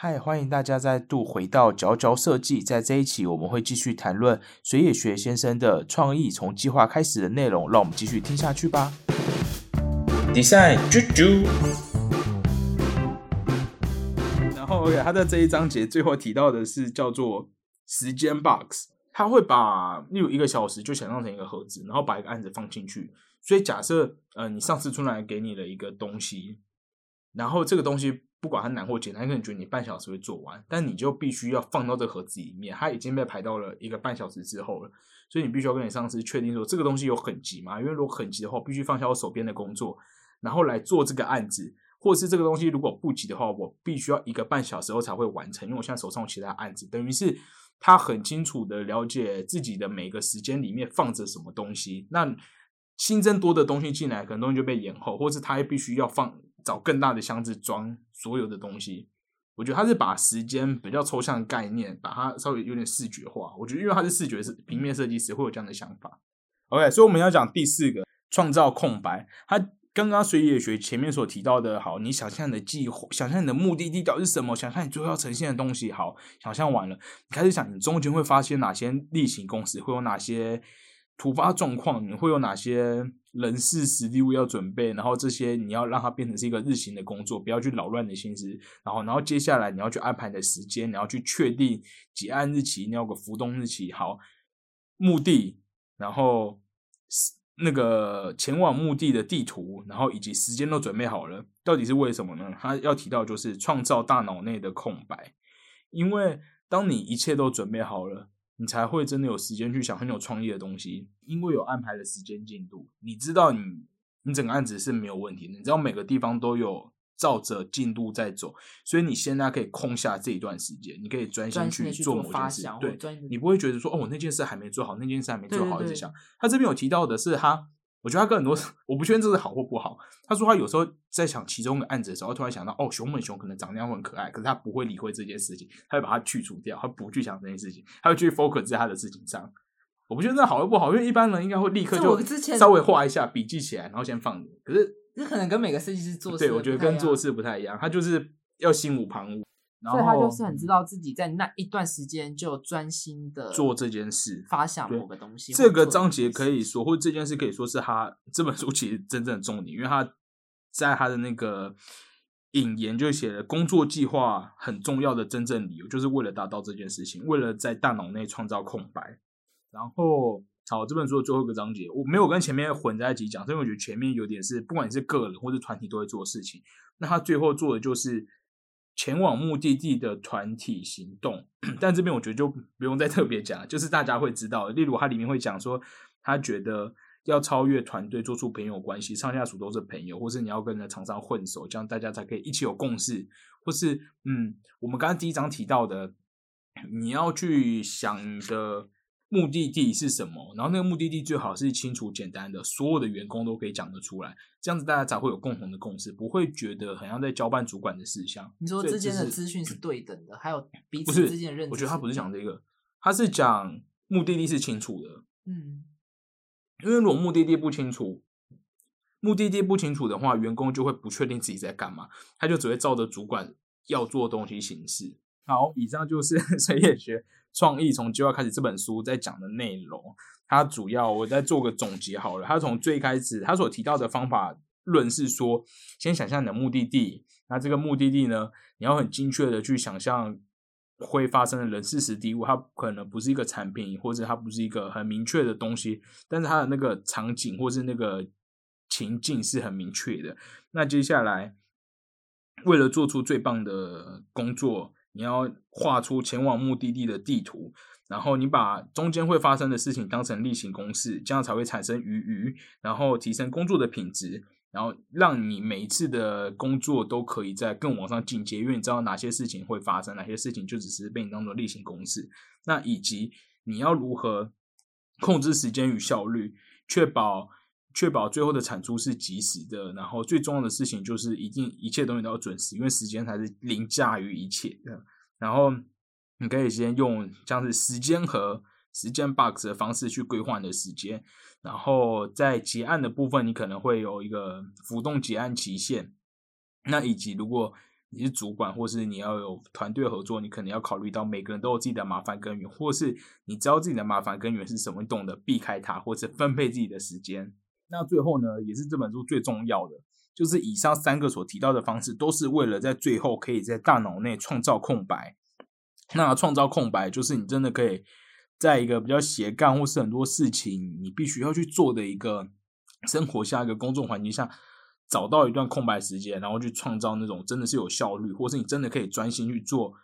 嗨，欢迎大家再度回到佼佼设计。在这一期，我们会继续谈论水野学先生的创意从计划开始的内容。让我们继续听下去吧。Design 啾啾。然后，OK，他在这一章节最后提到的是叫做时间 box。他会把例如一个小时就想象成一个盒子，然后把一个案子放进去。所以假设呃，你上次出来给你了一个东西，然后这个东西。不管它难或简单，可能觉得你半小时会做完，但你就必须要放到这盒子里面。它已经被排到了一个半小时之后了，所以你必须要跟你上司确定说这个东西有很急吗？因为如果很急的话，必须放下我手边的工作，然后来做这个案子，或者是这个东西如果不急的话，我必须要一个半小时后才会完成，因为我现在手上有其他案子。等于是他很清楚的了解自己的每个时间里面放着什么东西。那新增多的东西进来，可能东西就被延后，或是他必须要放。找更大的箱子装所有的东西，我觉得他是把时间比较抽象概念，把它稍微有点视觉化。我觉得因为他是视觉是平面设计师，会有这样的想法。OK，所以我们要讲第四个创造空白。他刚刚水野学前面所提到的，好，你想象的计划，想象你的目的地到底是什么？想象你最后要呈现的东西。好，想象完了，你开始想你中间会发现哪些例行公事，会有哪些突发状况，你会有哪些？人事实地物要准备，然后这些你要让它变成是一个日行的工作，不要去扰乱你的心思。然后，然后接下来你要去安排你的时间，你要去确定结案日期，你要个浮动日期。好，目的，然后那个前往目的的地图，然后以及时间都准备好了，到底是为什么呢？他要提到就是创造大脑内的空白，因为当你一切都准备好了。你才会真的有时间去想很有创意的东西，因为有安排的时间进度，你知道你你整个案子是没有问题的，你知道每个地方都有照着进度在走，所以你现在可以空下这一段时间，你可以专心去做某件事，对，你不会觉得说哦，我那件事还没做好，那件事还没做好，一直想。他这边有提到的是他。我觉得他跟很多，我不确定这是好或不好。他说他有时候在想其中一个案子的时候，突然想到，哦，熊本熊可能长那样很可爱，可是他不会理会这件事情，他会把它去除掉，他不去想这件事情，他会去 focus 在他的事情上。我不觉得这好或不好，因为一般人应该会立刻就稍微画一下，笔记起来，然后先放着。可是这可能跟每个设计师做，对我觉得跟做事不太一样，他就是要心无旁骛。所以他就是很知道自己在那一段时间就专心的做这件事，发想某个东西。这个章节可以说，或这件事可以说是他这本书其实真正的重点，因为他在他的那个引言就写了工作计划很重要的真正理由，就是为了达到这件事情，为了在大脑内创造空白。然后，好，这本书的最后一个章节，我没有跟前面混在一起讲，因为我觉得前面有点是不管你是个人或者团体都会做事情，那他最后做的就是。前往目的地的团体行动，但这边我觉得就不用再特别讲，就是大家会知道。例如，它里面会讲说，他觉得要超越团队，做出朋友关系，上下属都是朋友，或是你要跟着厂商混熟，这样大家才可以一起有共识。或是，嗯，我们刚刚第一章提到的，你要去想的。目的地是什么？然后那个目的地最好是清楚简单的，所有的员工都可以讲得出来，这样子大家才会有共同的共识，不会觉得好像在交办主管的事项。你说之间的资讯是对等的，还有彼此之间的认知。我觉得他不是讲这个，他是讲目的地是清楚的。嗯，因为如果目的地不清楚，目的地不清楚的话，员工就会不确定自己在干嘛，他就只会照着主管要做的东西行事。好，以上就是 水野学。创意从计划开始这本书在讲的内容，它主要我再做个总结好了。它从最开始他所提到的方法论是说，先想象你的目的地，那这个目的地呢，你要很精确的去想象会发生的人事实地物，它可能不是一个产品，或者它不是一个很明确的东西，但是它的那个场景或是那个情境是很明确的。那接下来，为了做出最棒的工作。你要画出前往目的地的地图，然后你把中间会发生的事情当成例行公事，这样才会产生余余，然后提升工作的品质，然后让你每一次的工作都可以在更往上进阶，因为你知道哪些事情会发生，哪些事情就只是被你当做例行公事。那以及你要如何控制时间与效率，确保。确保最后的产出是及时的，然后最重要的事情就是一定一切东西都要准时，因为时间才是凌驾于一切的。然后你可以先用像是时间和时间 box 的方式去规划你的时间，然后在结案的部分，你可能会有一个浮动结案期限。那以及如果你是主管，或是你要有团队合作，你可能要考虑到每个人都有自己的麻烦根源，或是你知道自己的麻烦根源是什么，你懂得避开它，或者分配自己的时间。那最后呢，也是这本书最重要的，就是以上三个所提到的方式，都是为了在最后可以在大脑内创造空白。那创造空白，就是你真的可以在一个比较斜杠，或是很多事情你必须要去做的一个生活下一个公众环境下。找到一段空白时间，然后去创造那种真的是有效率，或是你真的可以专心去做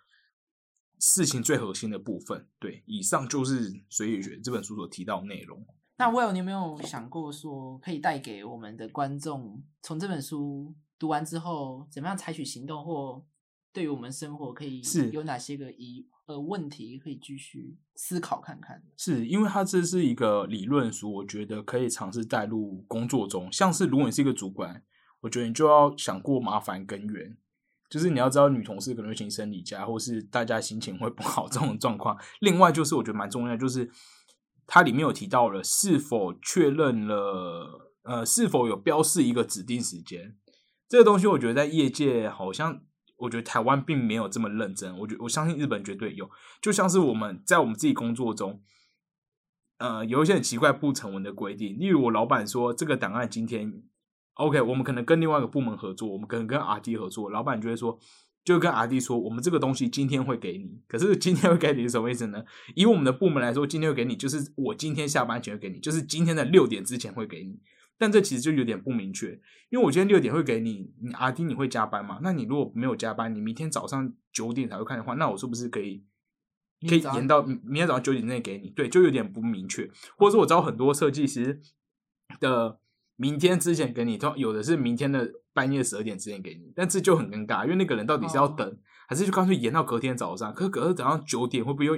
事情最核心的部分。对，以上就是《随意学》这本书所提到内容。那 Will，你有没有想过说，可以带给我们的观众，从这本书读完之后，怎么样采取行动，或对于我们生活可以是有哪些个疑呃问题可以继续思考看看？是因为它这是一个理论书，我觉得可以尝试带入工作中，像是如果你是一个主管。我觉得你就要想过麻烦根源，就是你要知道女同事可能会请生理假，或是大家心情会不好这种状况。另外就是我觉得蛮重要，就是它里面有提到了是否确认了，呃，是否有标示一个指定时间这个东西。我觉得在业界好像，我觉得台湾并没有这么认真。我觉我相信日本绝对有，就像是我们在我们自己工作中，呃，有一些很奇怪不成文的规定，例如我老板说这个档案今天。OK，我们可能跟另外一个部门合作，我们可能跟 RD 合作，老板就会说，就跟阿弟说，我们这个东西今天会给你。可是今天会给你是什么意思呢？以我们的部门来说，今天会给你，就是我今天下班前会给你，就是今天的六点之前会给你。但这其实就有点不明确，因为我今天六点会给你，你阿弟你会加班吗？那你如果没有加班，你明天早上九点才会看的话，那我是不是可以可以延到明天早上九点内给你？对，就有点不明确。或者说我知道很多设计师的。明天之前给你，有的是明天的半夜十二点之前给你，但这就很尴尬，因为那个人到底是要等，还是就干脆延到隔天早上？可隔天早上九点会不会又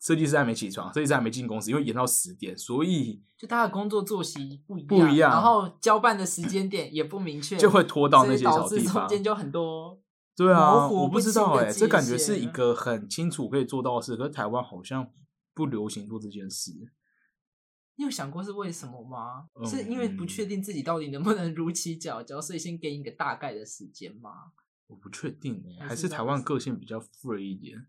设计师还没起床，设计师还没进公司，因为延到十点，所以就他的工作作息不一不一样，然后交办的时间点也不明确，就会拖到那些小地方，中间就很多对啊，我不知道哎，这感觉是一个很清楚可以做到的事，可是台湾好像不流行做这件事。你有想过是为什么吗？是因为不确定自己到底能不能如期缴交，所以先给你一个大概的时间吗？我不确定哎，还是台湾个性比较 free 一点，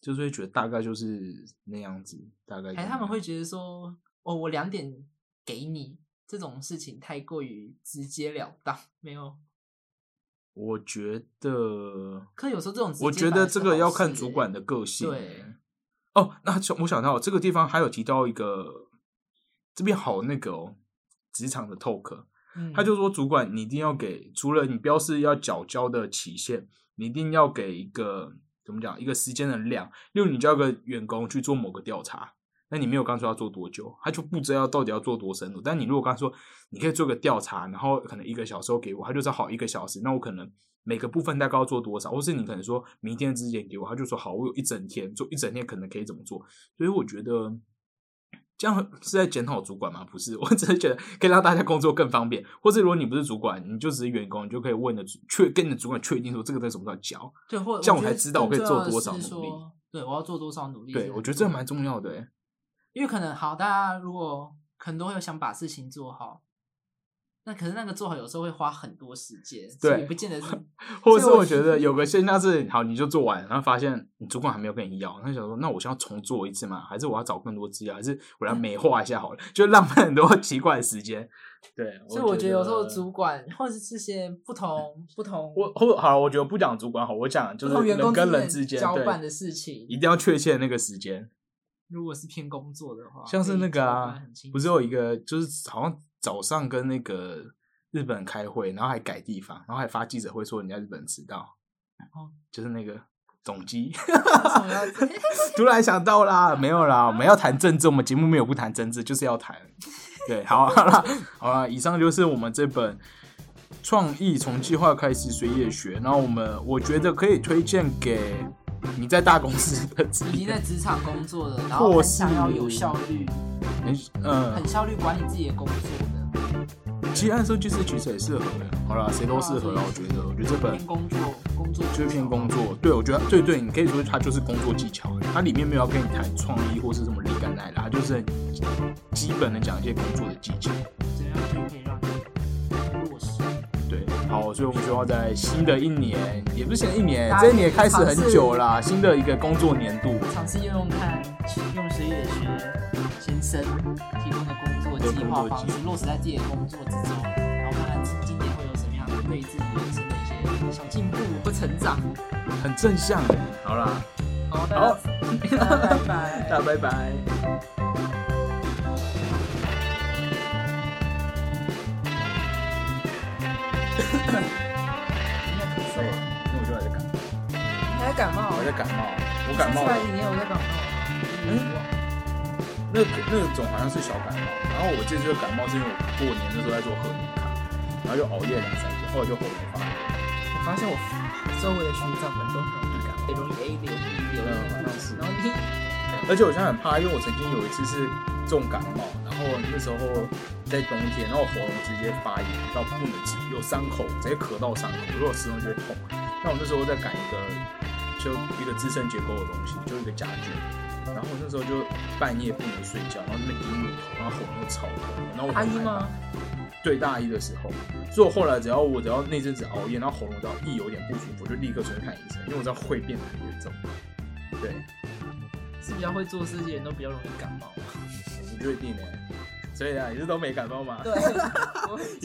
就是会觉得大概就是那样子，大概。还，他们会觉得说，哦，我两点给你这种事情太过于直截了当，没有。我觉得，可有时候这种，我觉得这个要看主管的个性。对。哦，那我想到这个地方还有提到一个。这边好那个哦，职场的 talk，他就说主管你一定要给，除了你标示要缴交的期限，你一定要给一个怎么讲一个时间的量。例如你叫个员工去做某个调查，那你没有刚说要做多久，他就不知道到底要做多深入。但你如果刚说你可以做个调查，然后可能一个小时给我，他就说好一个小时，那我可能每个部分大概要做多少，或是你可能说明天之前给我，他就说好，我有一整天做一整天，可能可以怎么做。所以我觉得。这样是在检讨主管吗？不是，我只是觉得可以让大家工作更方便。或者如果你不是主管，你就只是员工，你就可以问的确跟你的主管确定说这个在什么时候交，对，或这样我才知道我可以做多少努力。对，我要做多少努力？对，我觉得这蛮重要的。因为可能好，大家如果很多会想把事情做好。那可是那个做好有时候会花很多时间，对，不见得是。或者是我觉得有个现象是，好，你就做完，然后发现你主管还没有跟你要，他想说，那我先要重做一次嘛？还是我要找更多资料？还是我来美化一下好了？就浪费很多 奇怪的时间。对，所以我觉得有时候主管或者是这些不同不同，我或好，我觉得不讲主管好，我讲就是人跟人之间交办的事情，一定要确切那个时间。如果是偏工作的话，像是那个啊，不是有一个就是好像。早上跟那个日本人开会，然后还改地方，然后还发记者会说人家日本人迟到，哦，就是那个总机 突然想到啦，没有啦，我们要谈政治，我们节目没有不谈政治，就是要谈，对，好好了，好了，以上就是我们这本创意从计划开始随业学，然后我们我觉得可以推荐给你在大公司的，已经在职场工作的，然后想要有效率，嗯，很效率管理自己的工作的。其实按说就是其实也适合的，好了，谁都适合了。我觉得，我觉得这本偏工作，工作就是偏工作。对，我觉得对对，你可以说它就是工作技巧，它里面没有要跟你谈创意或是什么灵感来的，它就是基本的讲一些工作的技巧。好，所以我们希望在新的一年，也不是新的一年，这一年开始很久啦，新的一个工作年度，尝试用用看，用谁也学先生提供的工作计划方式落实在自己的工作之中，然后看看今今年会有什么样的对自己人生的一些小进步或成长。很正向哎。好啦，好，好，大家拜拜。大家拜拜。咳还在感冒，你还感冒？我还在感冒，我感冒了出来。你也有在感冒？嗯那个那种好像是小感冒，然后我这次就感冒是因为我过年的时候在做贺年卡，然后就熬夜两三天，后来就喉咙发炎。我发现我周围的学长们都很容易感冒，也容易 A 流、B 流，嗯好像是然后你而且我现在很怕，因为我曾经有一次是重感冒，然后那时候在冬天，然后喉咙直接发炎到不能止，有伤口，直接咳到伤口，如果吃东西就会痛。那我那时候在改一个就一个自身结构的东西，就一个家具，然后我那时候就半夜不能睡觉，然后那边低乳头，然后喉咙又超痛，然后我大一吗？对，大一的时候，所以我后来只要我只要那阵子熬夜，然后喉咙只要一有点不舒服，就立刻出去看医生，因为我知道会变得很严重。对，是比较会做事情人都比较容易感冒。你确定呢？所以啊，你是都没感冒吗？